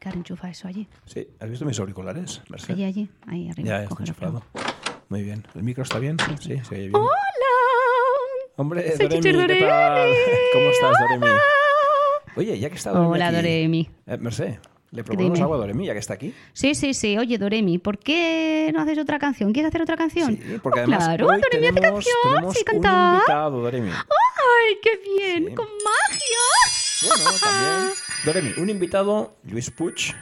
Ricard, enchufa eso allí. Sí, ¿has visto mis auriculares? Merced? Allí, allí, ahí arriba. Ya, está enchufado. Muy bien. ¿El micro está bien? Sí, se oye bien. ¡Hola! Hombre, Soy Doremi, ¿qué tal? Doremi. ¿Cómo estás, Doremi? Hola. Oye, ya que está Doremi Hola, aquí- Doremi. Eh, Merced, ¿le proponemos Dime. algo a Doremi ya que está aquí? Sí, sí, sí. Oye, Doremi, ¿por qué no haces otra canción? ¿Quieres hacer otra canción? Sí, porque Oh, además claro, hoy Doremi hace tenemos, canción, tenemos sí, un cantar. invitado, Doremi. ¡Ay, qué bien! Sí. ¡Con magia! Bueno, también. Doremi, un invitado, Luis Puig,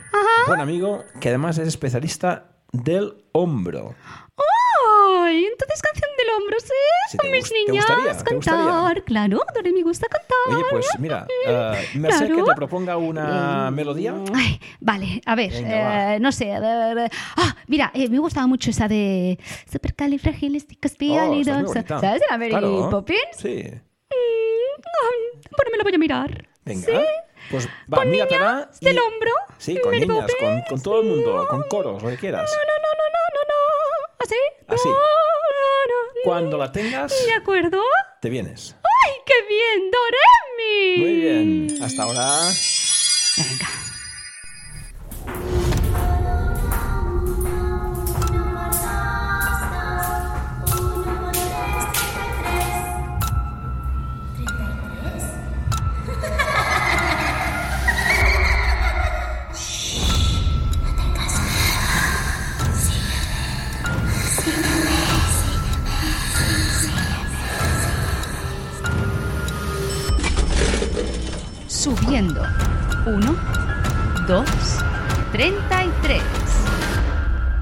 buen amigo, que además es especialista del hombro. ¡Ay! Entonces canción del hombro, ¿sí? Sí, Con ¿te mis te niñas, cantar. gustaría? Claro, Doremi gusta cantar. Oye, pues mira, eh, Merced Claro. que te proponga una Eh, melodía. Ay, vale, a ver, Venga, eh, no sé. ah, mira, eh, me gustaba mucho esa de Supercalifragilisticexpialidocious. Oh, bonita. ¿Sabes? La Mary Claro. Poppins. Sí. Mm, bueno, me la voy a mirar. Venga. ¿Sí? Pues va, ¿Con míratela. niñas del hombro? Sí, con niñas, con, con todo el mundo, con coros, lo que quieras. No, no, no, no, no, no. ¿Así? Así. No, no, no. Cuando la tengas, ¿De acuerdo? te vienes. ¡Ay, qué bien, Doremi! Muy bien. Hasta ahora. Venga.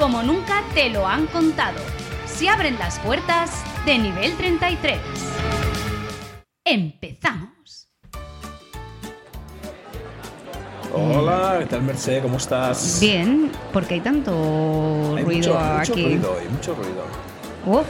como nunca te lo han contado. Se abren las puertas de nivel 33. Empezamos. Hola, ¿qué tal, Merced? ¿Cómo estás? Bien, porque hay tanto Hay ruido mucho, aquí. mucho ruido hoy, mucho ruido. Uf,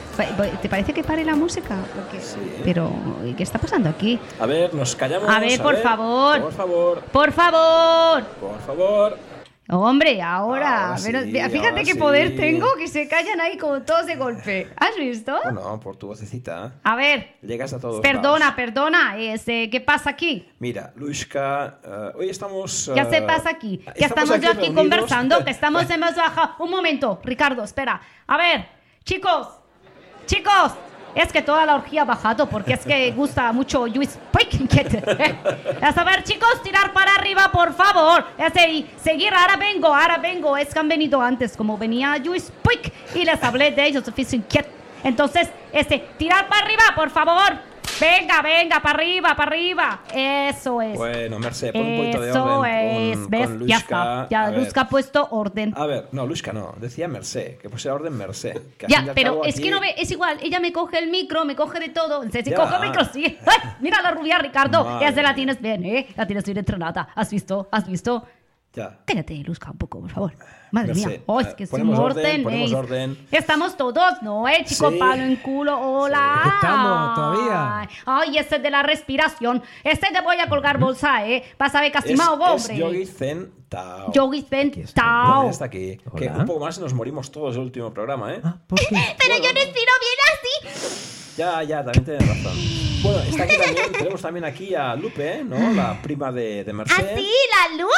¿Te parece que pare la música? Porque- Sí. Pero, ¿qué está pasando aquí? A ver, nos callamos. A ver, por favor. Por favor. ¡Por favor! Por favor. Hombre, ahora. Sí, fíjate qué sí. poder tengo que se callan ahí como todos de golpe. ¿Has visto? Bueno, por tu vocecita. A ver, Llegas a todos. perdona, lados. perdona. Este, ¿Qué pasa aquí? Mira, Luishka, eh, hoy estamos. ¿Qué eh, se pasa aquí? Que estamos, aquí yo aquí conversando, que estamos en más baja. Un momento, Ricardo, espera. A ver, chicos, chicos. Es que toda la orgía ha bajado porque es que gusta mucho Luis. A saber, chicos, tirar para arriba, por favor. Ese, seguir, ahora vengo, ahora vengo. Es que han venido antes, como venía Luis Pick y les hablé de ellos. Entonces, este, tirar para arriba, por favor. Venga, venga, para arriba, para arriba. Eso es. Bueno, Merced, pon un poquito de Eso orden. es, con- ¿ves? con ya está. Ya. Luzca ha puesto orden. A ver, no, Luishka no. Decía Merced, que pusiera orden Merced. Ya, pero es aquí- que no ve, es igual, ella me coge el micro, me coge de todo. Si Ya. coge el micro, sí. ¡Ay! Mira la rubia, Ricardo. Madre Esa la tienes bien, ¿eh? La tienes bien entrenada. ¿Has visto? ¿Has visto? Ya. Cállate, Luzca, un poco, por favor. Madre Merced, mía. Oh, es eh, que es ponemos un orden, orden. ponemos orden. Estamos todos, ¿no? Eh, chico Sí. palo en culo. Hola. Sí. Estamos todavía. Ay, este de la respiración. Este te voy a colgar bolsa, ¿eh? Vas a ver, Es, castimado, es hombre. Yogi Zen Tao. Yogi Zen. Tao. Está aquí. Que Hola. un poco más y nos morimos todos el último programa, ¿eh? Ah, ¿por qué? Pero yo respiro bien así. Ya, ya, también tienes razón. Bueno, está aquí también, tenemos también aquí a Lupe, ¿no? La prima de, de Merced. Así, la Lupe.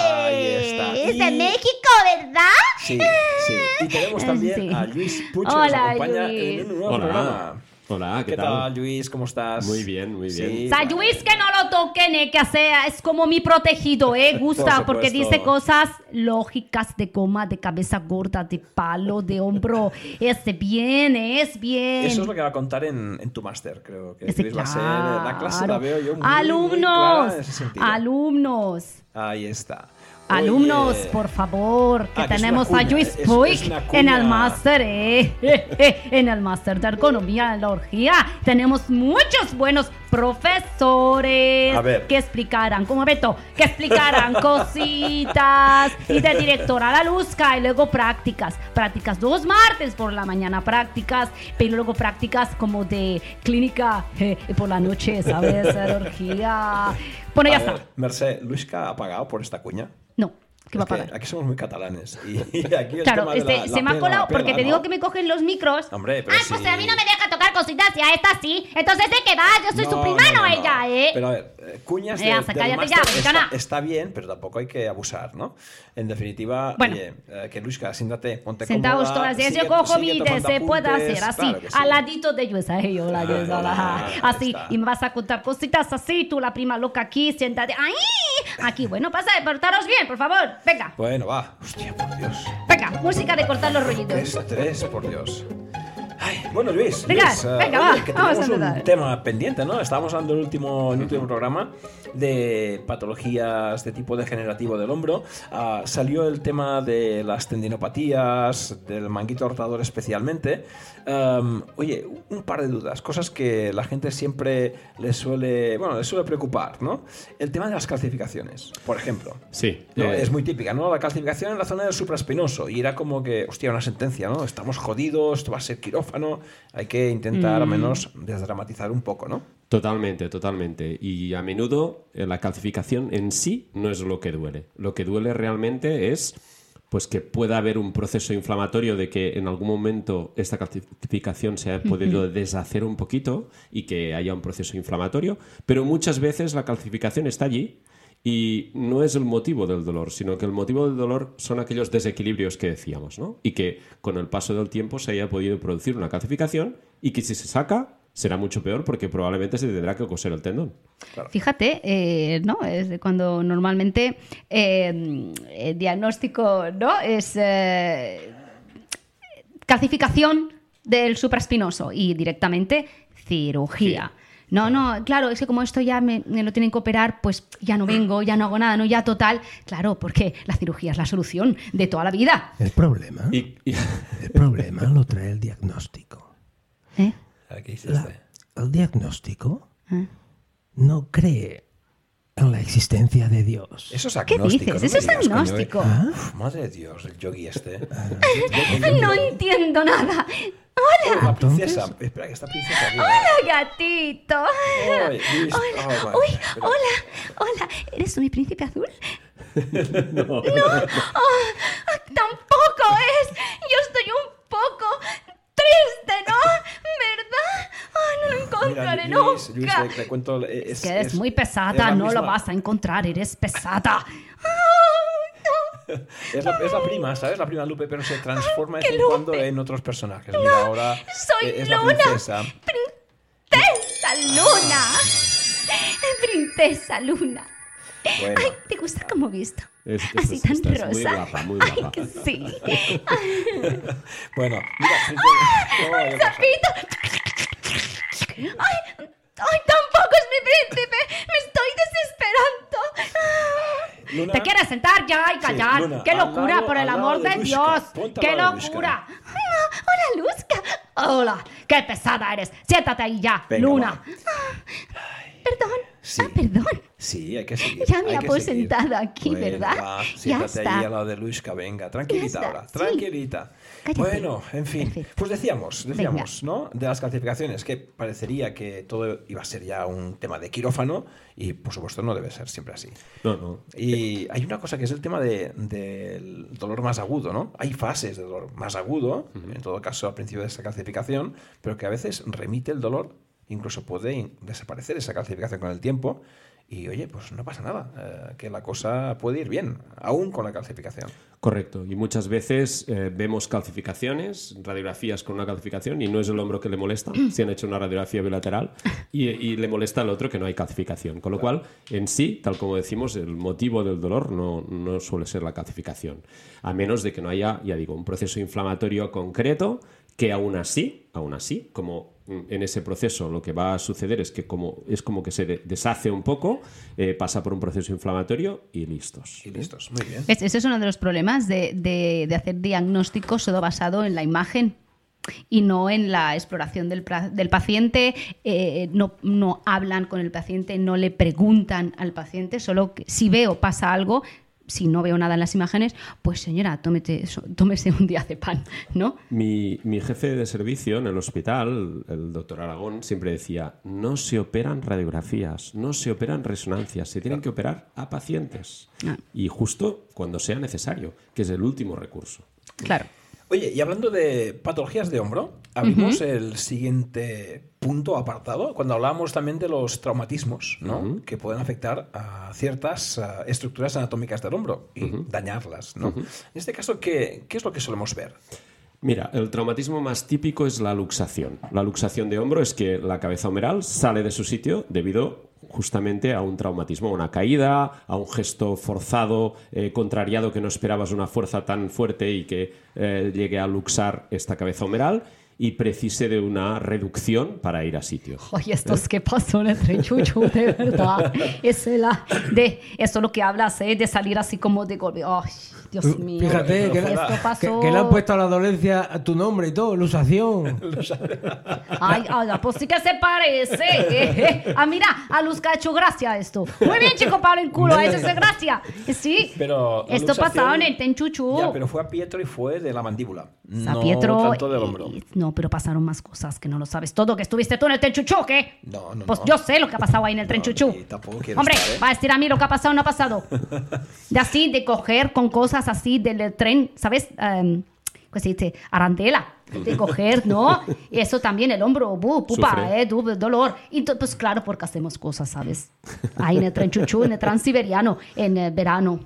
Ahí está. Es de Y- México, ¿verdad? Sí, sí. Y tenemos también Sí. a Luis Puch, que nos Hola, acompaña Luis. en un nuevo Hola. programa. Hola, ¿qué, ¿Qué tal? tal, Luis? ¿Cómo estás? Muy bien, muy bien. Sí, O sea, Luis, que no lo toquen, eh, que sea, es como mi protegido, ¿eh? Gusta, Por porque dice cosas lógicas de coma, de cabeza gorda, de palo, de hombro. Es bien, eh, es bien. Eso es lo que va a contar en, en tu máster, creo que Ese, Luis va a ser. La clase la veo yo muy, muy Alumnos, clara en ese sentido. alumnos. Ahí está. Alumnos, Oye, por favor, que Ah, que tenemos una a Luis Puig en el máster, ¿eh? en el máster de economía en la orgía. Tenemos muchos buenos profesores A ver. que explicaran, como Beto, que explicaran cositas y de directora la Luzca y luego prácticas, prácticas dos martes por la mañana prácticas, pero luego prácticas como de clínica eh, por la noche, ¿sabes? Cirugía. Bueno, ya A ver, está. Merced, ¿Luisca ha pagado por esta cuña? No, ¿qué va a que pagar? Aquí somos muy catalanes. Y, y aquí el Claro, tema de este, la- la se me ha colado porque te ¿no? digo que me cogen los micros. Hombre, pero ah, pues si- a mí no me deja tocar cositas y a esta sí. Entonces, ¿de qué va? Yo soy su prima, no, ella, ¿eh? Pero a ver, eh, cuñas de, Eh, del cállate máster ya, está, está bien, pero tampoco hay que abusar, ¿no? En definitiva, Bueno. oye, eh, que Luisca, siéntate, ponte Sentaos todas días, yo sigue- cojo sigue mi tomando se puede hacer así, claro que sí. al ladito de yo, esa yo, la yo, esa, la- ah, así, y me vas a contar cositas así, tú la prima loca aquí, siéntate, ¡ay! Aquí, bueno, pasa, portaros bien, por favor, venga, Bueno, va. Hostia, por Dios. venga, música de cortar los rollitos. estrés, por Dios. Bueno, Luis, Venga, Luis, venga, oye, va, que vamos a tenemos un empezar. tema pendiente, ¿no? Estábamos hablando en el último, el último programa de patologías de tipo degenerativo del hombro. Ah, salió el tema de las tendinopatías, del manguito rotador especialmente. Oye, un par de dudas, cosas que la gente siempre le suele, bueno, le suele preocupar, ¿no? El tema de las calcificaciones, por ejemplo. Sí. ¿no? eh, Es muy típica, ¿no? La calcificación en la zona del supraespinoso. Y era como que, hostia, una sentencia, ¿no? Estamos jodidos, esto va a ser quirófano. Hay que intentar, al Mm. menos, desdramatizar un poco, ¿no? Totalmente, totalmente. Y a menudo eh, la calcificación en sí no es lo que duele. Lo que duele realmente es pues que pueda haber un proceso inflamatorio de que en algún momento esta calcificación se haya podido deshacer un poquito y que haya un proceso inflamatorio, pero muchas veces la calcificación está allí y no es el motivo del dolor, sino que el motivo del dolor son aquellos desequilibrios que decíamos, ¿no? Y que con el paso del tiempo se haya podido producir una calcificación y que si se saca será mucho peor porque probablemente se tendrá que coser el tendón. Fíjate, eh, ¿no? Es de cuando normalmente eh, el diagnóstico, ¿no? Es eh, calcificación del supraespinoso y directamente cirugía. No, no, claro, es que como esto ya me, me lo tienen que operar, pues ya no vengo, ya no hago nada, no, ya total. Claro, porque la cirugía es la solución de toda la vida. El problema, Y, y- el problema lo trae el diagnóstico. ¿Eh? ¿Qué dice La- este? el diagnóstico ¿Eh? no cree en la existencia de Dios. Eso es ¿Qué agnóstico. dices? no Eso es coño, agnóstico. eh. Uf, madre de Dios, el yogi este. No entiendo nada. La princesa. Espera, que esta princesa aquí. Hola, gatito. Luis. Hola, Oh, uy, espera. hola, hola. ¿Eres mi príncipe azul? no, No, ah, tampoco es. Yo estoy un poco triste, ¿no? ¿Verdad? Ah, no lo Mira, encontraré Luis, Luis, nunca. te, te cuento. eh, Es, Es que eres es- muy es pesada, no lo misma- vas a encontrar, eres pesada. Es la, es la prima, ¿sabes? La prima Lupe, pero se transforma de vez en cuando en otros personajes. Mira, ahora soy es la Luna. princesa. ¡Princesa Luna! ¡Princesa Luna! Bueno, Ay, ¿te gusta cómo visto? Es- es- Así es- tan rosa. muy guapa, muy guapa. Ay, que sí. bueno, mira, no, ya pasa. ¡Ay! ¡Ay, tampoco es mi príncipe! ¡Me estoy desesperando! Luna. ¿Te quieres sentar ya y callar? Luna, ¡Qué locura, lado- por el amor de de. Dios! Ponte ¡Qué locura! Hola, Luzca. Hola, qué pesada eres. Siéntate ahí ya, Venga, Luna. Ah, Perdón. Sí. Ah, perdón. Sí, hay que seguir. Ya me ha sentado aquí, Bueno, ¿verdad? va, Ya siéntate está. ahí al lado de Luisca, venga, tranquilita Ya ahora, sí. Cállate. Bueno, en fin, Perfecto. pues decíamos, decíamos, ¿no? De las calcificaciones, que parecería que todo iba a ser ya un tema de quirófano y por supuesto no debe ser siempre así. no, no. Y hay una cosa que es el tema de- del dolor más agudo, ¿no? Hay fases de dolor más agudo, en todo caso al principio de esa calcificación, pero que a veces remite el dolor, incluso puede desaparecer esa calcificación con el tiempo. Y oye, pues no pasa nada, eh, que la cosa puede ir bien, aún con la calcificación. Correcto. Y muchas veces eh, vemos calcificaciones, radiografías con una calcificación y no es el hombro que le molesta, si han hecho una radiografía bilateral, y, y le molesta al otro que no hay calcificación. Con lo cual, en sí, tal como decimos, el motivo del dolor no, no suele ser la calcificación. A menos de que no haya, ya digo, un proceso inflamatorio concreto que aún así, aún así, como en ese proceso lo que va a suceder es que como, es como que se de- deshace un poco, eh, pasa por un proceso inflamatorio y listos. Y listos, muy bien. Es- ese es uno de los problemas de, de- de hacer diagnósticos todo basado en la imagen. y no en la exploración del, del paciente, eh, no, no hablan con el paciente, no le preguntan al paciente, solo que si veo pasa algo, si no veo nada en las imágenes, pues señora, tómete, eso- tómese un día de pan, ¿no? Mi, mi jefe de servicio en el hospital, el doctor Aragón, siempre decía, no se operan radiografías, no se operan resonancias, se tienen que operar a pacientes. Ah. Y justo cuando sea necesario, que es el último recurso. Claro. Oye, y hablando de patologías de hombro, abrimos el siguiente punto apartado cuando hablábamos también de los traumatismos, ¿no? Que pueden afectar a ciertas ah, estructuras anatómicas del hombro y dañarlas, ¿no? En este caso, ¿qué, qué es lo que solemos ver? Mira, el traumatismo más típico es la luxación. La luxación de hombro es que la cabeza humeral sale de su sitio debido justamente a un traumatismo, a una caída, a un gesto forzado, eh, contrariado que no esperabas una fuerza tan fuerte y que eh, llegue a luxar esta cabeza humeral y precise de una reducción para ir a sitio. Oye, estos que pasó en el tren chuchu, de verdad. Es la, de, eso lo que hablas, ¿eh? De salir así como de golpe. Ay, Dios mío. Fíjate que, Esto pasó. que le han puesto a la dolencia a tu nombre y todo, lusación. Ay, ay, pues sí que se parece. eh, eh. Ah, mira, a Luz que ha hecho gracia esto. Muy bien, chico, Pablo el culo, ha hecho gracia. Sí. Pero esto pasaba en el tenchuchu. Ya, pero fue a Pietro y fue de la mandíbula. San no Pietro. tanto del hombro. eh, no, pero pasaron más cosas que no lo sabes todo, que estuviste tú en el tenchuchu, ¿qué? No, no, Pues no. yo sé lo que ha pasado ahí en el quiero Hombre, estar, ¿eh? va a decir a mí lo que ha pasado o no ha pasado. De así, de coger con cosas así del tren, ¿sabes? Um, ¿Qué se dice? Arandela. De coger, ¿no? Y eso también, el hombro, bu, pupa, eh, du- dolor. Y pues claro, porque hacemos cosas, ¿sabes? Ahí en el tren chuchu, en el transiberiano, en el verano.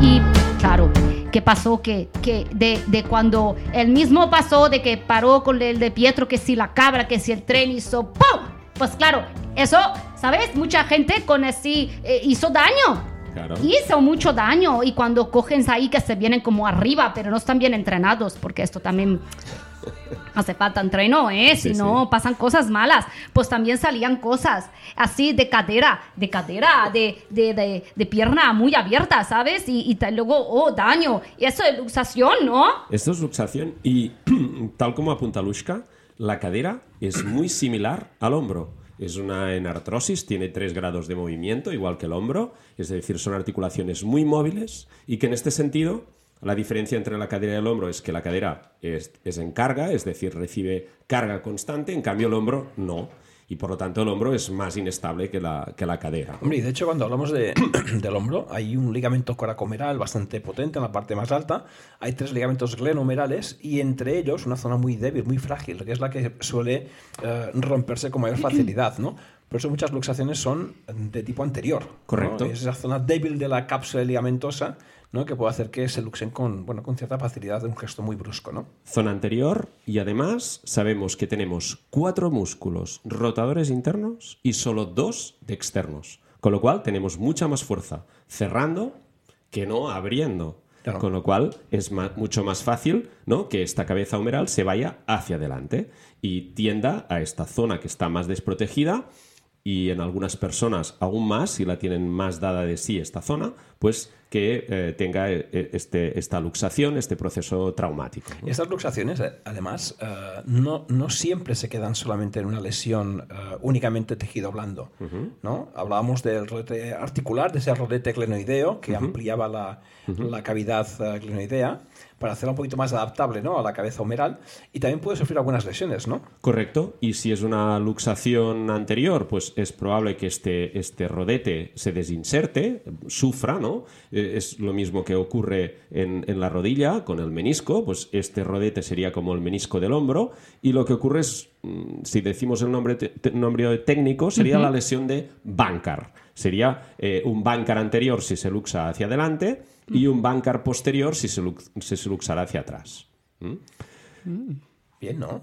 Y claro, ¿qué pasó? Que, que de, de cuando el mismo pasó, de que paró con el de Pietro, que si la cabra, que si el tren hizo ¡pum! Pues claro, eso, ¿sabes? Mucha gente con así eh, hizo daño. Claro. Hizo mucho daño. Y cuando cogen ahí que se vienen como arriba, pero no están bien entrenados, porque esto también hace falta entreno, ¿eh? Si Sí, no, sí. pasan cosas malas. Pues también salían cosas así de cadera, de cadera, de, de, de, de pierna muy abierta, ¿sabes? Y, y luego, oh, daño. Y eso es luxación, ¿no? Esto es luxación y tal como apunta Lushka, la cadera es muy similar al hombro. Es una enartrosis, tiene tres grados de movimiento, igual que el hombro, es decir, son articulaciones muy móviles y que en este sentido la diferencia entre la cadera y el hombro es que la cadera es, es en carga, es decir, recibe carga constante, en cambio el hombro no. Y por lo tanto el hombro es más inestable que la, que la cadera. Hombre, y de hecho cuando hablamos de- del hombro, hay un ligamento coracomeral bastante potente en la parte más alta, hay tres ligamentos glenohumerales y entre ellos una zona muy débil, muy frágil, que es la que suele eh, romperse con mayor facilidad, ¿no? Por eso muchas luxaciones son de tipo anterior. ¿no? Correcto. Es esa zona débil de la cápsula ligamentosa ¿no? que puede hacer que se luxen con, bueno, con cierta facilidad de un gesto muy brusco, ¿no? zona anterior y además sabemos que tenemos cuatro músculos rotadores internos y solo dos de externos. Con lo cual tenemos mucha más fuerza cerrando que no abriendo. Claro. Con lo cual es mucho más fácil ¿no? que esta cabeza humeral se vaya hacia adelante y tienda a esta zona que está más desprotegida y en algunas personas aún más, si la tienen más dada de sí esta zona, pues que eh, tenga eh, este, esta luxación, este proceso traumático. ¿no? Estas luxaciones, eh, además, no, no siempre se quedan solamente en una lesión únicamente tejido blando. ¿no? Hablábamos del rodete articular, de ese rodete glenoideo que ampliaba la, la cavidad glenoidea para hacerla un poquito más adaptable ¿no? a la cabeza humeral y también puede sufrir algunas lesiones. ¿no? Correcto. Y si es una luxación anterior, pues es probable que este, este rodete se desinserte, sufra, ¿no? Eh, Es lo mismo que ocurre en, en la rodilla con el menisco, pues este rodete sería como el menisco del hombro. Y lo que ocurre es, mm, si decimos el nombre, nombre técnico, sería la lesión de bancar. Sería eh, un bancar anterior si se luxa hacia adelante y un bancar posterior si se, se luxara hacia atrás. Bien, ¿no?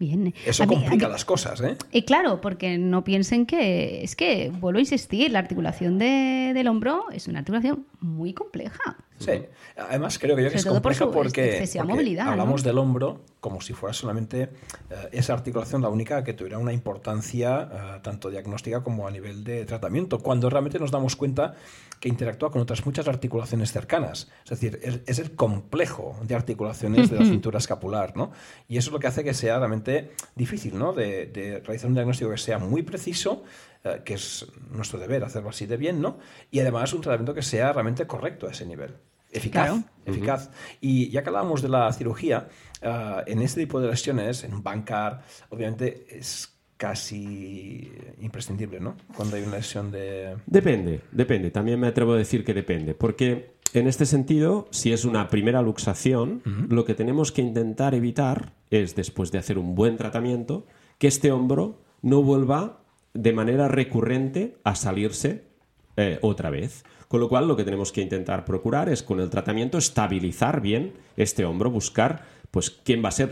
Bien. Eso mí- complica mí- las cosas, ¿eh? Y claro, porque no piensen que es que, vuelvo a insistir, la articulación de- del hombro es una articulación muy compleja. Sí, además creo que yo que es por compleja su porque, porque movilidad, ¿no? hablamos del hombro como si fuera solamente eh, esa articulación la única que tuviera una importancia eh, tanto diagnóstica como a nivel de tratamiento, cuando realmente nos damos cuenta que interactúa con otras muchas articulaciones cercanas. Es decir, es, es el complejo de articulaciones de la cintura escapular, ¿no? Y eso es lo que hace que sea realmente difícil, ¿no? De, de realizar un diagnóstico que sea muy preciso, eh, que es nuestro deber hacerlo así de bien, ¿no? Y además un tratamiento que sea realmente correcto a ese nivel. Eficaz, Claro. eficaz. Y ya que hablábamos de la cirugía, ah, en este tipo de lesiones, en un bancar, obviamente es casi imprescindible, ¿no? Cuando hay una lesión de... Depende, depende. También me atrevo a decir que depende. Porque en este sentido, si es una primera luxación, lo que tenemos que intentar evitar es, después de hacer un buen tratamiento, que este hombro no vuelva de manera recurrente a salirse eh, otra vez. Con lo cual, lo que tenemos que intentar procurar es, con el tratamiento, estabilizar bien este hombro, buscar pues quién va a ser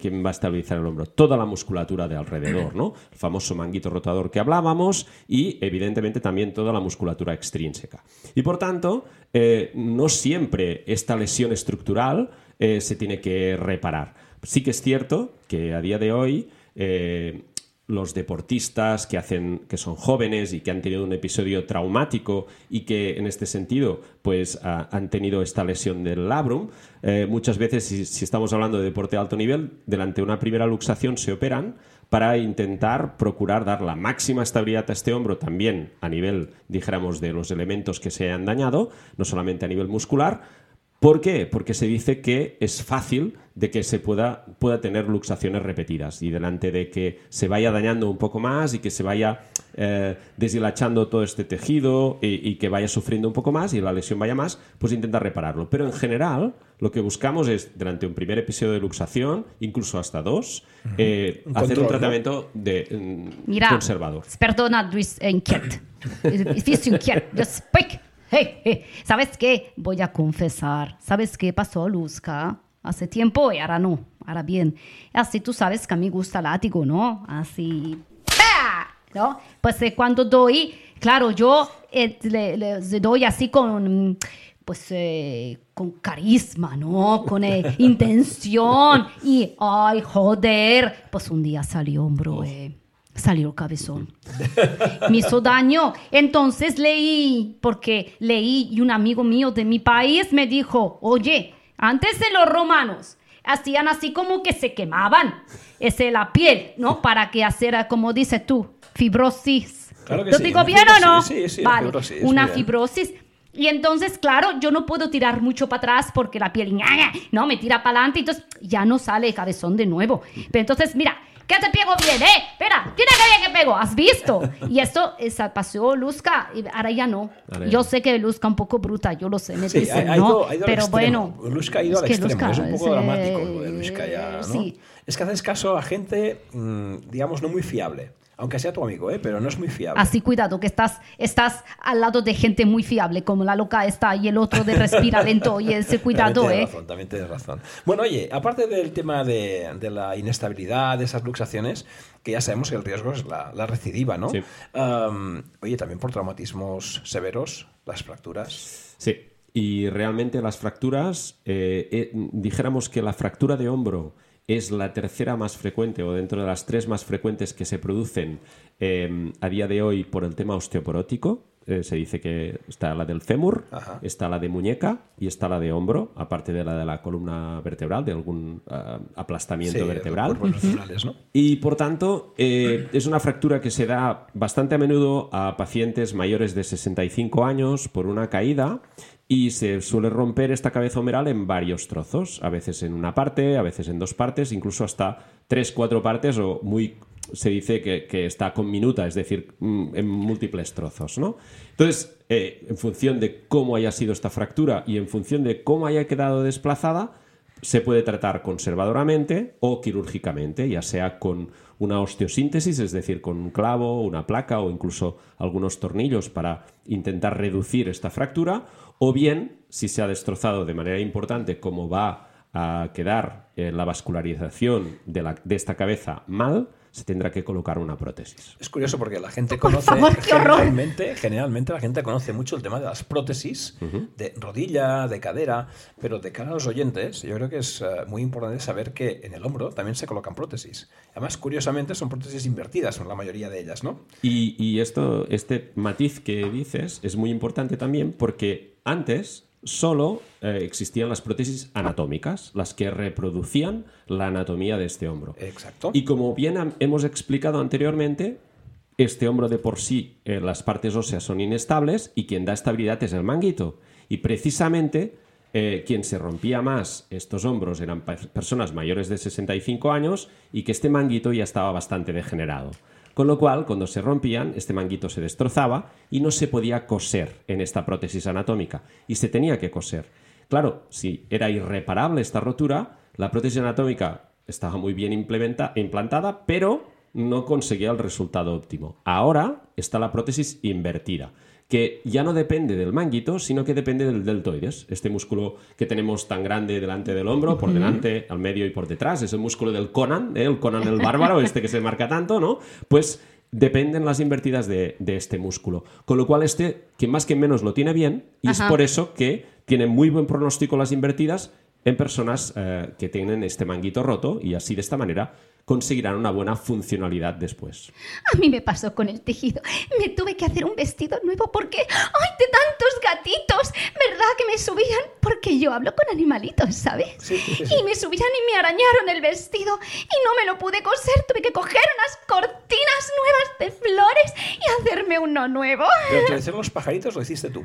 quién va a estabilizar el hombro. Toda la musculatura de alrededor no el famoso manguito rotador que hablábamos y evidentemente también toda la musculatura extrínseca. Y por tanto eh, no siempre esta lesión estructural eh, se tiene que reparar. Sí que es cierto que a día de hoy eh, los deportistas que hacen que son jóvenes y que han tenido un episodio traumático y que en este sentido pues ah, han tenido esta lesión del labrum. Eh, muchas veces si, si estamos hablando de deporte de alto nivel delante de una primera luxación se operan para intentar procurar dar la máxima estabilidad a este hombro también a nivel dijéramos de los elementos que se han dañado no solamente a nivel muscular ¿Por qué? Porque se dice que es fácil de que se pueda, pueda tener luxaciones repetidas y delante de que se vaya dañando un poco más y que se vaya eh, deshilachando todo este tejido y, y que vaya sufriendo un poco más y la lesión vaya más, pues intentar repararlo. Pero en general lo que buscamos es, durante un primer episodio de luxación, incluso hasta dos, eh, Un hacer control, un ¿no? tratamiento de, mm, Mira, conservador. perdona, Luis, eh, inquiet. Fiz inquiet. Just speak. Hey, hey. ¿Sabes qué? Voy a confesar. ¿Sabes qué pasó, Luzca? Hace tiempo y ahora no. Ahora bien. Así tú sabes que a mí gusta látigo, ¿no? Así. ¡pa! ¿No? Pues eh, cuando doy, claro, yo eh, le, le- le doy así con. Pues eh, con carisma, ¿no? Con eh, intención. Y, ay, joder. Pues un día salió, hombro, eh, salió cabezón. Me hizo daño. Entonces leí, porque leí y un amigo mío de mi país me dijo, oye, antes de los romanos hacían así como que se quemaban ese, la piel, ¿no? Para que hacer, como dices tú, fibrosis. Claro que ¿Lo sí, digo bien o no? sí, sí, la vale, fibrosis, una bien. fibrosis. Y entonces, claro, yo no puedo tirar mucho para atrás porque la piel, no, me tira para adelante, entonces ya no sale cabezón de nuevo. Pero entonces, mira, que te pego bien, ¿eh? Espera, mira que bien que pego, ¿has visto? Y esto esa pasó Luzca, y ahora ya no. Ahora yo no. sé que Luzca un poco bruta, yo lo sé, me Sí, dicen, ha, ha ¿no? ido, ha ido Pero bueno. Luisca ha ido al extremo, Luzca es un poco es, dramático eh, lo de Luisca ya, ¿no? Sí. Es que haces caso a gente, mm, digamos, no muy fiable. Aunque sea tu amigo, ¿eh? Pero no es muy fiable. Así cuidado, que estás, estás al lado de gente muy fiable, como la loca está y el otro de respira lento y ese cuidado, también ¿eh? tienes razón, también tienes razón. Bueno, oye, aparte del tema de, de la inestabilidad, de esas luxaciones, que ya sabemos que el riesgo es la, la recidiva, ¿no? Sí. Oye, también por traumatismos severos, las fracturas. Sí, y realmente las fracturas, eh, eh, dijéramos que la fractura de hombro es la tercera más frecuente o dentro de las tres más frecuentes que se producen eh, a día de hoy por el tema osteoporótico. Eh, se dice que está la del fémur, Ajá. está la de muñeca y está la de hombro, aparte de la de la columna vertebral, de algún ah, aplastamiento Sí, vertebral. Y por tanto, eh, es una fractura que se da bastante a menudo a pacientes mayores de 65 años por una caída y se suele romper esta cabeza humeral en varios trozos, a veces en una parte, a veces en dos partes, incluso hasta tres, cuatro partes o muy se dice que, que está con minuta, es decir, mm, en múltiples trozos, ¿no? Entonces, eh, en función de cómo haya sido esta fractura y en función de cómo haya quedado desplazada, se puede tratar conservadoramente o quirúrgicamente, ya sea con una osteosíntesis, es decir, con un clavo, una placa o incluso algunos tornillos para intentar reducir esta fractura, o bien, si se ha destrozado de manera importante, como va a quedar eh, la vascularización de, esta cabeza mal, se tendrá que colocar una prótesis. Es curioso porque la gente Por conoce favor, generalmente, generalmente la gente conoce mucho el tema de las prótesis de rodilla, de cadera, pero de cara a los oyentes, yo creo que es eh, muy importante saber que en el hombro también se colocan prótesis. Además, curiosamente, son prótesis invertidas, son la mayoría de ellas, ¿no? Y, y esto, este matiz que dices es muy importante también porque antes solo eh, existían las prótesis anatómicas, las que reproducían la anatomía de este hombro. Exacto. Y como bien hemos explicado anteriormente, este hombro de por sí, eh, las partes óseas son inestables y quien da estabilidad es el manguito. Y precisamente eh, quien se rompía más estos hombros eran pe- personas mayores de 65 años y que este manguito ya estaba bastante degenerado. Con lo cual, cuando se rompían, este manguito se destrozaba y no se podía coser en esta prótesis anatómica. Y se tenía que coser. Claro, si era irreparable esta rotura, la prótesis anatómica estaba muy bien implantada, pero no conseguía el resultado óptimo. Ahora está la prótesis invertida, que ya no depende del manguito, sino que depende del deltoides, este músculo que tenemos tan grande delante del hombro, por delante, al medio y por detrás, es el músculo del Conan, ¿eh? el Conan el bárbaro, este que se marca tanto, ¿no? Pues dependen las invertidas de, de este músculo. Con lo cual este, que más que menos lo tiene bien, y es por eso que tiene muy buen pronóstico las invertidas en personas eh, que tienen este manguito roto y así de esta manera conseguirán una buena funcionalidad después. A mí me pasó con el tejido. Me tuve que hacer un vestido nuevo porque, ¡ay, de tantos gatitos! ¿Verdad que me subían? Porque yo hablo con animalitos, ¿sabes? Sí, sí, sí. Y me subían y me arañaron el vestido y no me lo pude coser. Tuve que coger unas cortinas nuevas de flores y hacerme uno nuevo. Pero te lo hicieron los pajaritos, lo hiciste tú.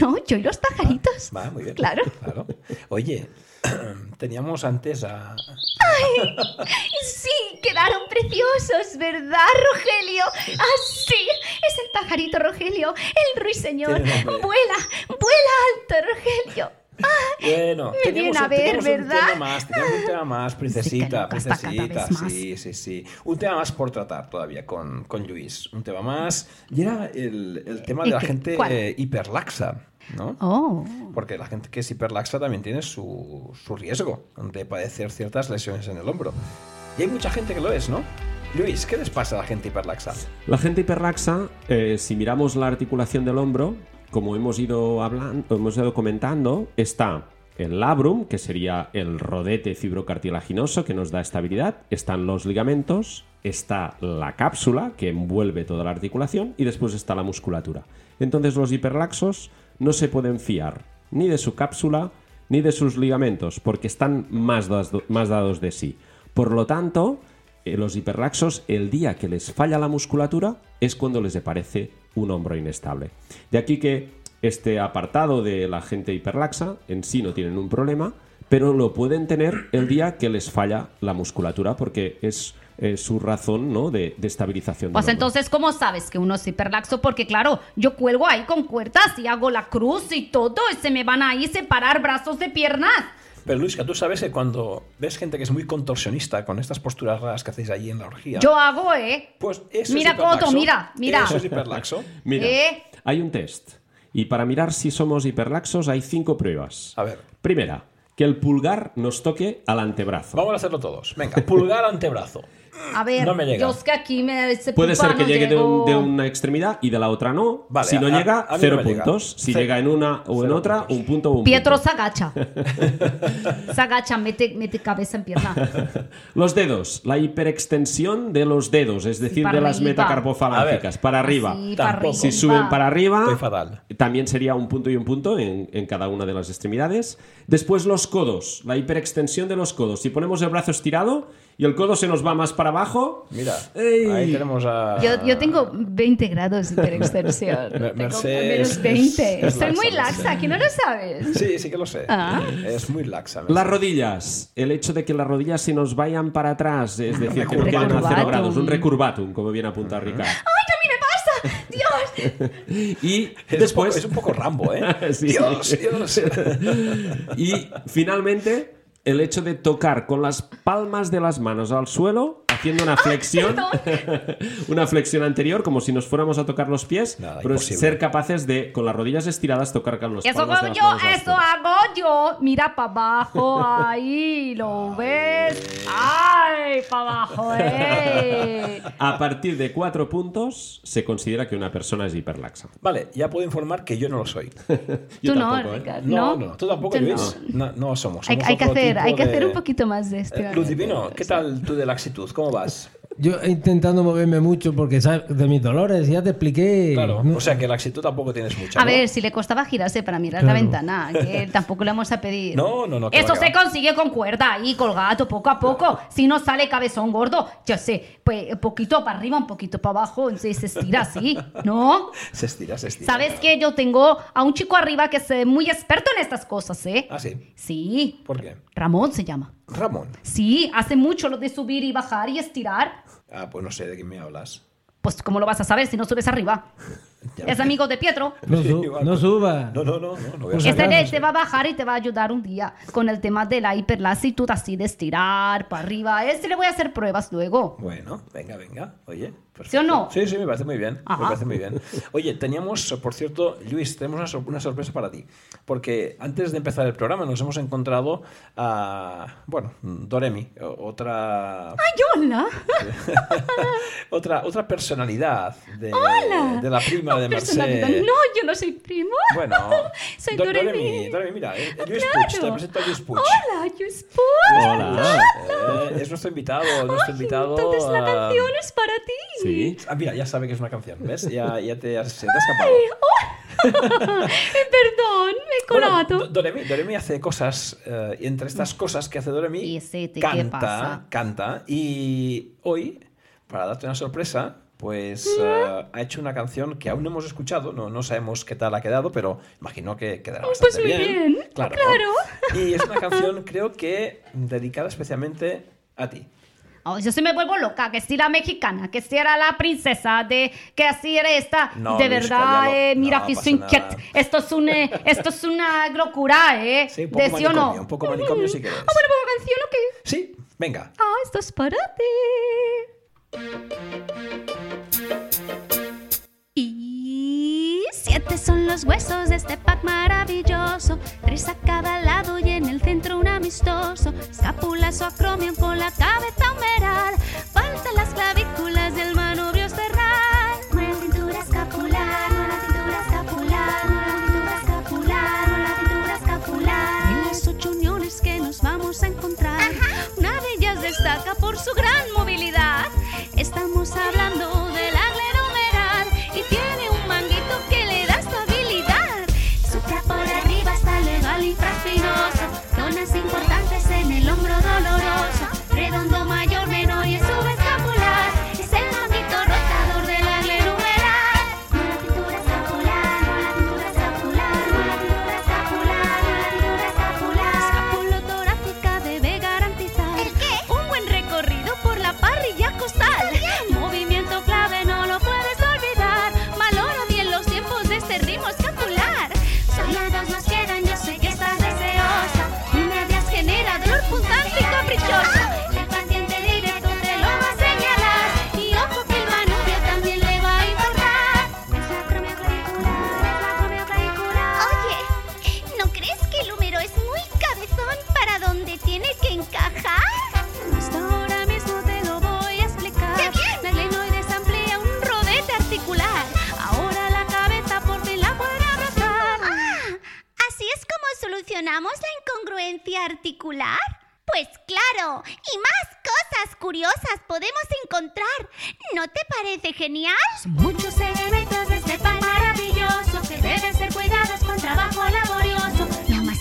No, yo y los pajaritos. Va, muy bien. Claro. Claro. Oye, teníamos antes a... Sí, quedaron preciosos, ¿verdad, Rogelio? Ah, sí, es el pajarito Rogelio, el ruiseñor. Vuela, vuela alto, Rogelio. Bueno, Me viene a ver, teníamos un ¿verdad? tema más, un tema más, princesita, cada princesita, más. sí, sí, sí. Un tema más por tratar todavía con, con Luis, un tema más. Y era el, el tema de ¿Y la gente eh, hiperlaxa, ¿no? Oh. Porque la gente que es hiperlaxa también tiene su, su riesgo de padecer ciertas lesiones en el hombro. Y hay mucha gente que lo es, ¿no? Luis, ¿qué les pasa a la gente hiperlaxa? La gente hiperlaxa, eh, si miramos la articulación del hombro, como hemos ido hablando, hemos ido comentando, está el labrum, que sería el rodete fibrocartilaginoso que nos da estabilidad, están los ligamentos, está la cápsula que envuelve toda la articulación y después está la musculatura. Entonces los hiperlaxos no se pueden fiar ni de su cápsula ni de sus ligamentos porque están más, más dados de sí. Por lo tanto, eh, los hiperlaxos, el día que les falla la musculatura, es cuando les aparece un hombro inestable. De aquí que este apartado de la gente hiperlaxa en sí no tienen un problema, pero lo pueden tener el día que les falla la musculatura, porque es eh, su razón ¿no? de, de estabilización. Pues hombro. entonces, ¿cómo sabes que uno es hiperlaxo? Porque claro, yo cuelgo ahí con cuerdas y hago la cruz y todo, y se me van ahí separar brazos de piernas. Pero Luis, que tú sabes que cuando ves gente que es muy contorsionista con estas posturas raras que hacéis allí en la orgía, Yo hago, ¿eh? pues eso Mira, es hiperlaxo. Coto, mira, mira. Eso es hiperlaxo. Mira, ¿Eh? hay un test. Y para mirar si somos hiperlaxos hay cinco pruebas. A ver, Primera, que el pulgar nos toque al antebrazo. vamos a hacerlo todos. Venga, pulgar antebrazo. A ver, No me llega. yo es que aquí me... ese Puede ser que no llegue de, un- llego. de una extremidad y de la otra no. Vale, si no a- llega, a no cero llega. puntos. Si Cero. llega en una o en otra, puntos. un punto o un Pietro punto. se agacha. se agacha, mete, mete cabeza en pierna. Los dedos, la hiperextensión de los dedos, es decir, de las metacarpofalángicas, para arriba. Para. Si suben para arriba, Estoy fatal. también sería un punto y un punto en, en cada una de las extremidades. Después los codos, la hiperextensión de los codos. Si ponemos el brazo estirado y el codo se nos va más para abajo, Mira, ¡Ey! ahí tenemos a... Yo, yo tengo 20 grados de hiperextensión. Mer- tengo menos es- 20. es Estoy muy laxa, laxa, que no lo sabes. Sí, sí que lo sé. Ah. Es muy laxa. Las rodillas, el hecho de que las rodillas se nos vayan para atrás, es decir, que no queden a Recurvatum. cero grados, un recurvatum, como bien apunta Ricardo. ¡Ay, a mí me pasa! ¡Dios! Y Es, después, un poco, es un poco Rambo, ¿eh? Sí. Dios, Dios. y finalmente, el hecho de tocar con las palmas de las manos al suelo, haciendo una flexión, una flexión anterior, como si nos fuéramos a tocar los pies, Nada, pero imposible. ser capaces de, con las rodillas estiradas, tocar con los Eso hago de las yo, manos eso hago yo. Mira para abajo, ahí, ¿lo ves? ¡Ay, para abajo, eh! A partir de cuatro puntos, se considera que una persona es hiperlaxa. Vale, ya puedo informar que yo no lo soy. Yo Tú no, tampoco, ¿eh? Ricardo. No, No, no, tú tampoco, Tú Luis. No, no somos. Hay, somos hay que otro hacer, hay que de- hacer un poquito más de esto. Eh, Luz Divino, ¿qué tal tú de laxitud? ¿Cómo vas? Yo intentando moverme mucho porque sabes de mis dolores, ya te expliqué. Claro, No- o sea que laxitud tampoco tienes mucha. A ¿no? ver, si le costaba girarse para mirar la ventana, que tampoco le vamos a pedir. No, no, no, Eso va, se va. consigue con cuerda ahí, colgado, poco a poco. Si no sale cabezón gordo, yo sé, pues un poquito para arriba, un poquito para abajo, se, se estira así, ¿no? Se estira, se estira. ¿Sabes que yo tengo a un chico arriba que es muy experto en estas cosas, eh? Ah, sí. Sí, ¿Por qué? Ramón se llama. Ramón. Sí, hace mucho lo de subir y bajar y estirar. Ah, pues no sé de quién me hablas. Pues, ¿cómo lo vas a saber si no subes arriba? Ya. Es amigo de Pietro. No, su- no suba. No, no, no, no, no voy a Pues. Este acaso, te, va a bajar y te va a ayudar un día con el tema de la hiperlasitud, así de estirar para arriba. Este le voy a hacer pruebas luego. Bueno, venga, venga. Oye, perfecto. ¿Sí o no? Sí, sí, me parece muy bien. Ajá. Me parece muy bien. Oye, teníamos, por cierto, Luis, tenemos una, sor- una sorpresa para ti. Porque antes de empezar el programa nos hemos encontrado a, bueno, Doremi, otra, ¡Ay, hola! otra, otra personalidad de, Hola. de la prima de Personalidad. Merced. No, yo no soy primo. Bueno, Soy Do- Doremi. Doremi, Doremi, mira, eh, Luis Claro. Puig, te presento a Luis Puig. Hola, Luis Puig. Hola. Eh, es nuestro invitado, nuestro invitado. Entonces la ah, canción es para ti. Sí. Ah, mira, ya sabe que es una canción, ¿ves? Ya, ya te, has, se te ha escapado. Eh, Perdón, me he Bueno, Doremi, Doremi hace cosas, eh, y entre estas cosas que hace Doremi, Y sí, ¿qué canta, canta, y hoy, para darte una sorpresa, pues eh, ha hecho una canción que aún no hemos escuchado, no, no sabemos qué tal ha quedado, pero imagino que quedará bastante Pues muy bien, Claro. claro. Y es una canción, creo que, dedicada especialmente a ti. Oh, yo se me vuelvo loca, que si la mexicana, que si era la princesa, de que así era esta. No, de verdad, cállalo. eh, mira, No. Esto es, un, eh, esto es una locura, ¿eh? Sí, un poco de sí o no. un poco manicomio si quieres. Ah, bueno, pues canción o qué? Sí, venga. Ah, esto es para ti. Siete son los huesos de este pack maravilloso. Tres a cada lado y en el centro un amistoso. Escápulas o acromion con la cabeza humeral. Faltan las clavículas del manubrio cerrar. Nueva cintura escapular, nueva cintura escapular, nueva cintura escapular, nueva cintura escapular. En las ocho uniones que nos vamos a encontrar, una de ellas destaca por su gran movilidad. Estamos hablando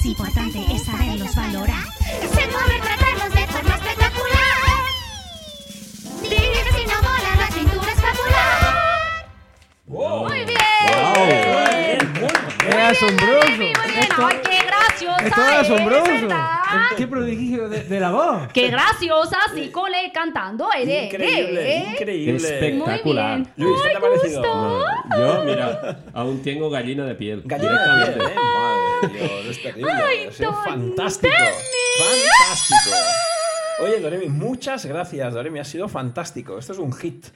importante es saberlos valorar. Se poder tratarlos de forma espectacular. Dime si no mola la cintura escapular. Muy bien. ¡Qué asombroso! Muy bien, Esto, Ay, qué graciosa. esto es es, asombroso. ¡Qué prodigio de, de la voz! Qué graciosa, así cole cantando. Eres, Increíble, ¿eh? increíble. Espectacular. Muy bien. Luis, ¿qué te ha parecido? No, yo, mira, aún tengo gallina de piel. Gallina de piel. ¿eh? Dios, es terrible. Ay, fantástico. Fantástico. Oye, Doremi, muchas gracias, Doremi. Ha sido fantástico. Esto es un hit.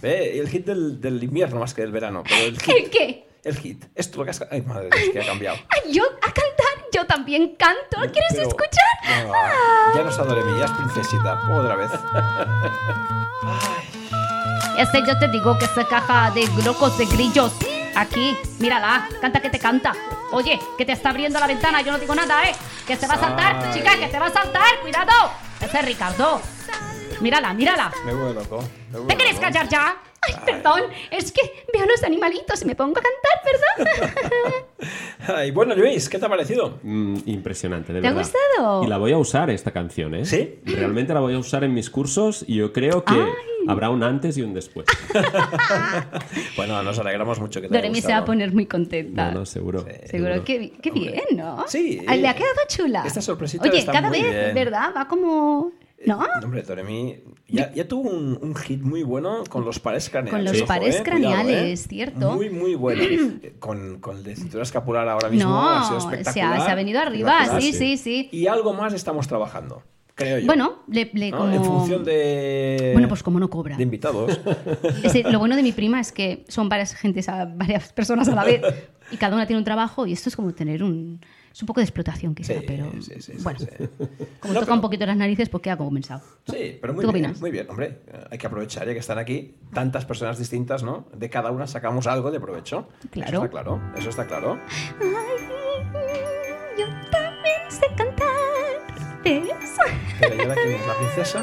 ¿Ve? El hit del, del invierno más que del verano. Pero el hit. ¿El qué? El hit. Esto lo que has... Ay, madre es que ha cambiado. Ay, yo a cantar, yo también canto. ¿Quieres Pero- escuchar? No, ya no es Doremi, ya es princesita. Otra vez. Este yo te digo que esta caja de locos de grillos. Aquí, mírala, canta que te canta. Oye, que te está abriendo la ventana, yo no digo nada, ¿eh? Que se va a saltar, Ay. chica, que te va a saltar, cuidado. Ese es Ricardo. Mírala, mírala. Me vuelvo loco. me vuelvo ¿Te quieres loco. callar ya? Ay, perdón, es que veo a los animalitos y me pongo a cantar, ¿verdad? Ay, bueno, Luis, ¿qué te ha parecido? Mm, impresionante, de ¿Te ha verdad. gustado? Y la voy a usar esta canción, ¿eh? ¿Sí? Realmente la voy a usar en mis cursos y yo creo que Ay. Habrá un antes y un después. Bueno, nos alegramos mucho que te Doremi se va a poner muy contenta. No, no, seguro. Seguro que qué bien, ¿no? Sí. Ay, Le ha quedado chula. Esta sorpresita Oye, está cada muy vez, bien. ¿verdad? Va como. ¿No? Eh, Hombre, Doremi ya, ya tuvo un, un hit muy bueno con los pares craneales. Con los ojo, pares eh, cuidado, craneales, eh. cierto. Muy, muy bueno. Eh, con, con el de cintura escapular ahora mismo No, ha sido se ha- espectacular. se ha venido arriba, Espectacular, sí, sí, sí. Y algo más estamos trabajando, creo yo. Bueno, le, le ¿no? como. En función de... Bueno, pues como no cobra. De invitados. Lo bueno de mi prima es que son varias gentes, a- varias personas a la vez y cada una tiene un trabajo y esto es como tener un... Es un poco de explotación quizá, Sí, pero sí, sí, bueno, como No, toca pero- un poquito las narices, pues queda como pensado. Sí, pero muy ¿Tú qué bien, opinas? muy bien, hombre. Hay que aprovechar ya que están aquí tantas personas distintas, ¿no? De cada una sacamos algo de provecho. Claro. Eso está claro, eso está claro. Yo también sé cantar. ¿Ves? Pero ¿y ahora quién es la princesa?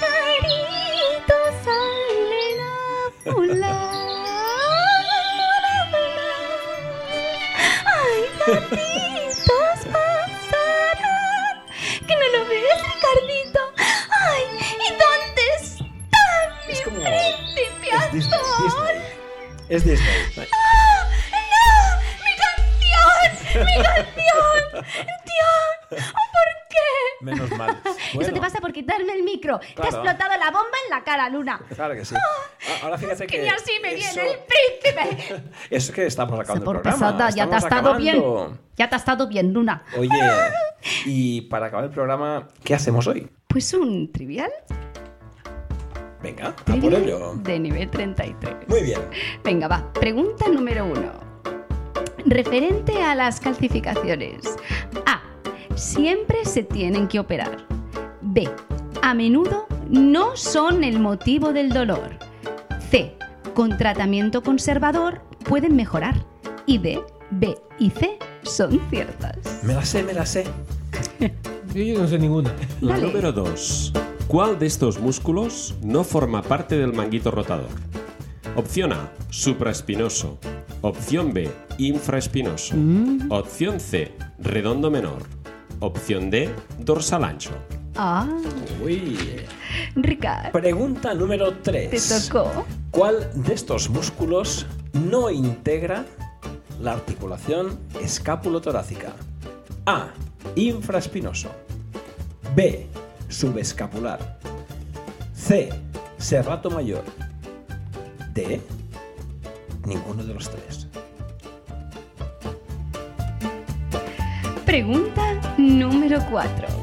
Pajaritos salen a volar. Ay, gatitos pasarán. ¿Que no lo ves, Ricardito? Ay, ¿y dónde está mi Es como... príncipe Es Disney, azul? Disney. Es Disney. Micro. Te ha explotado la bomba en la cara, Luna. Claro que sí. A- Ahora fíjate que... Que ni así me eso- viene el príncipe. Es que estamos acabando por el programa. pesada, ya te ha estado bien. Ya te ha estado bien, Luna. Oye, y para acabar el programa, ¿qué hacemos hoy? Pues un trivial. Venga, a por ello. de nivel 33. Muy bien. Venga, va. Pregunta número uno. Referente a las calcificaciones. A. Siempre se tienen que operar. B. A menudo no son el motivo del dolor. C. Con tratamiento conservador pueden mejorar. Y D. B y C son ciertas. Me la sé, me la sé. Yo, no sé ninguna. La Dale. número 2. ¿Cuál de estos músculos no forma parte del manguito rotador? Opción A, supraespinoso. Opción B, infraespinoso. Opción C, redondo menor. Opción D, dorsal ancho. Ah, Uy. Ricard, Pregunta número te 3. tocó. ¿Cuál de estos músculos no integra la articulación escápulo-torácica? A. Infraespinoso. B. Subescapular. C. Serrato mayor. D. Ninguno de los tres. Pregunta número 4.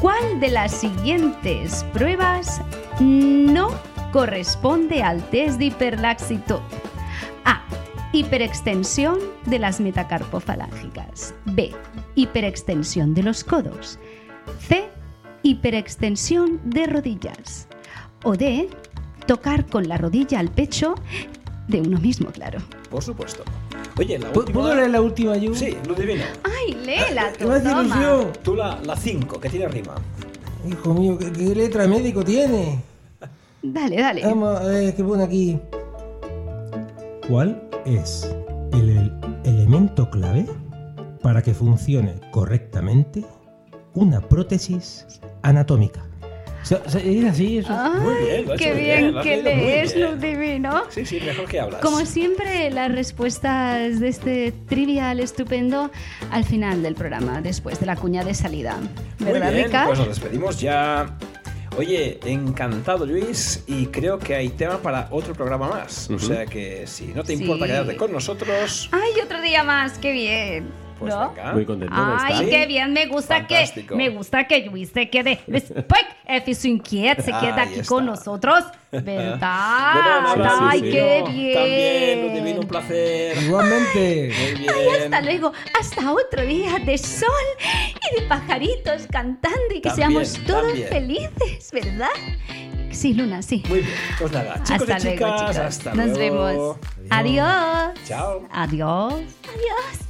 ¿Cuál de las siguientes pruebas no corresponde al test de hiperlaxitud? A. Hiperextensión de las metacarpofalángicas. B. Hiperextensión de los codos. C. Hiperextensión de rodillas. O D. Tocar con la rodilla al pecho de uno mismo, claro. Por supuesto. Oye, la ¿Pu- última... ¿Puedo leer la última yo? Sí, Ludivino. ¡Ay, léela ¿Qué me hace ilusión? Tú la 5, que tiene rima. Hijo mío, ¿qué, qué letra médico tiene? Dale, dale. Vamos a ver qué pone aquí. ¿Cuál es el, el elemento clave para que funcione correctamente una prótesis anatómica? O sea, o sea, ¿Es así eso? Muy bien, lo qué hecho muy bien, bien, que muy lees, bien. Luz Divino. Sí, sí, mejor que hablas. Como siempre, las respuestas de este trivial estupendo al final del programa, después de la cuña de salida. Muy ¿Verdad, bien, Rica? pues nos despedimos ya. Oye, encantado Luis y creo que hay tema para otro programa más. O Ujú. sea que si no te Sí. importa quedarte con nosotros, ¡Ay, otro día más! ¡Qué bien! Pues ¿No? venga. Muy contento de Ay, estar. qué bien, me gusta Fantástico. que me gusta que Luis se quede. Luis, pues, F su inquiet se queda aquí con nosotros, ¿verdad? Nada, sí, Ay, sí. qué También, bien. Ludivino, un placer. Igualmente. Muy bien. Hasta luego, hasta otro día de sol y de pajaritos cantando y que También, seamos todos también. felices, ¿verdad? Sí, Luna, sí. Muy bien. Pues nada, chicos hasta y luego, chicas, chicos. hasta Nos luego. vemos. Adiós. Chao. Adiós. Adiós.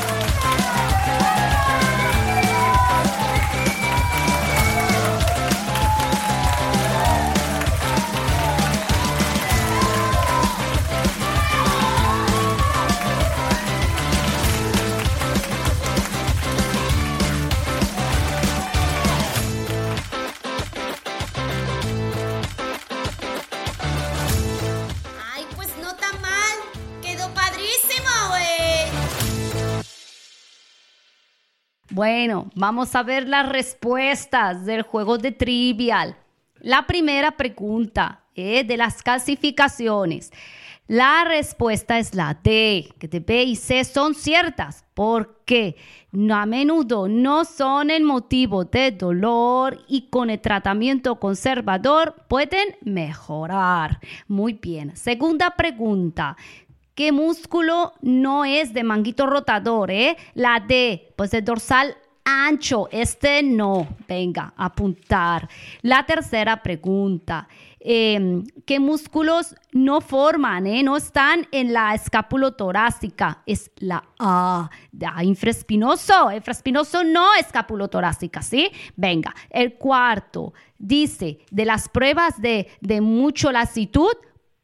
Bueno, vamos a ver las respuestas del juego de trivial. La primera pregunta es de las clasificaciones. La respuesta es la D, que de B y C son ciertas, porque a menudo no son el motivo de dolor y con el tratamiento conservador pueden mejorar. Muy bien. Segunda pregunta. ¿Qué músculo no es de manguito rotador, eh? La D, pues el dorsal ancho, este no. Venga, apuntar. La tercera pregunta. eh, ¿Qué músculos no forman, eh? No están en la escapulotorácica. Es la A. Da, infraespinoso. Infraespinoso no escapulotorácica, ¿sí? Venga. El cuarto dice, de las pruebas de, de mucho lasitud,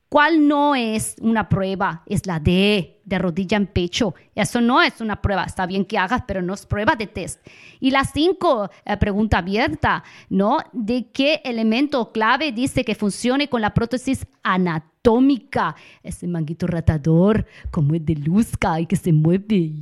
¿Cuál no es una prueba? Es la D, de rodilla en pecho. Eso no es una prueba. Está bien que hagas, pero no es prueba de test. Y la cinco, eh, pregunta abierta, ¿no? ¿De qué elemento clave dice que funcione con la prótesis anatómica? Ese manguito ratador, como es de luzca y que se mueve.